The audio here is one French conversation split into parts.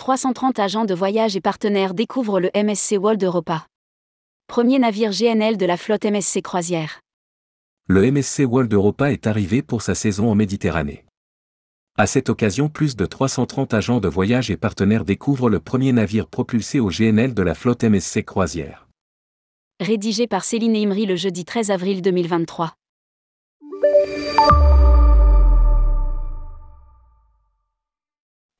330 agents de voyage et partenaires découvrent le MSC World Europa. Premier navire GNL de la flotte MSC Croisière. Le MSC World Europa est arrivé pour sa saison en Méditerranée. À cette occasion, plus de 330 agents de voyage et partenaires découvrent le premier navire propulsé au GNL de la flotte MSC Croisière. Rédigé par Céline Imri le jeudi 13 avril 2023.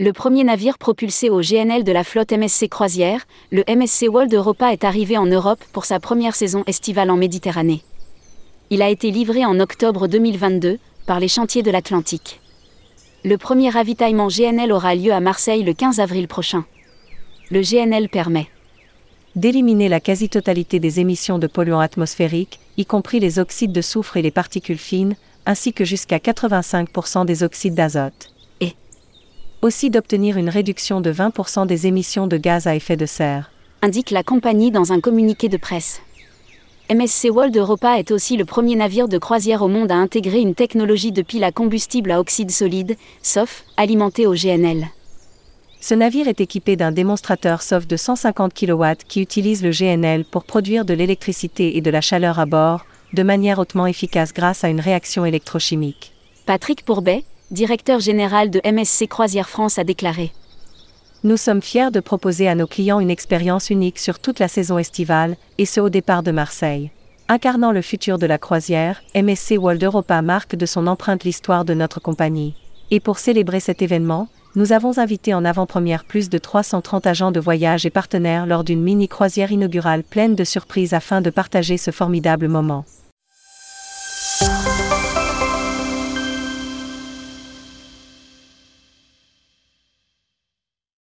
Le premier navire propulsé au GNL de la flotte MSC Croisière, le MSC World Europa est arrivé en Europe pour sa première saison estivale en Méditerranée. Il a été livré en octobre 2022 par les chantiers de l'Atlantique. Le premier ravitaillement GNL aura lieu à Marseille le 15 avril prochain. Le GNL permet d'éliminer la quasi-totalité des émissions de polluants atmosphériques, y compris les oxydes de soufre et les particules fines, ainsi que jusqu'à 85% des oxydes d'azote aussi d'obtenir une réduction de 20% des émissions de gaz à effet de serre. Indique la compagnie dans un communiqué de presse. MSC World Europa est aussi le premier navire de croisière au monde à intégrer une technologie de pile à combustible à oxyde solide, SOF, alimenté au GNL. Ce navire est équipé d'un démonstrateur SOF de 150 kW qui utilise le GNL pour produire de l'électricité et de la chaleur à bord, de manière hautement efficace grâce à une réaction électrochimique. Patrick Pourbet, directeur général de MSC Croisière France, a déclaré. Nous sommes fiers de proposer à nos clients une expérience unique sur toute la saison estivale, et ce au départ de Marseille. Incarnant le futur de la croisière, MSC World Europa marque de son empreinte l'histoire de notre compagnie. Et pour célébrer cet événement, nous avons invité en avant-première plus de 330 agents de voyage et partenaires lors d'une mini-croisière inaugurale pleine de surprises afin de partager ce formidable moment.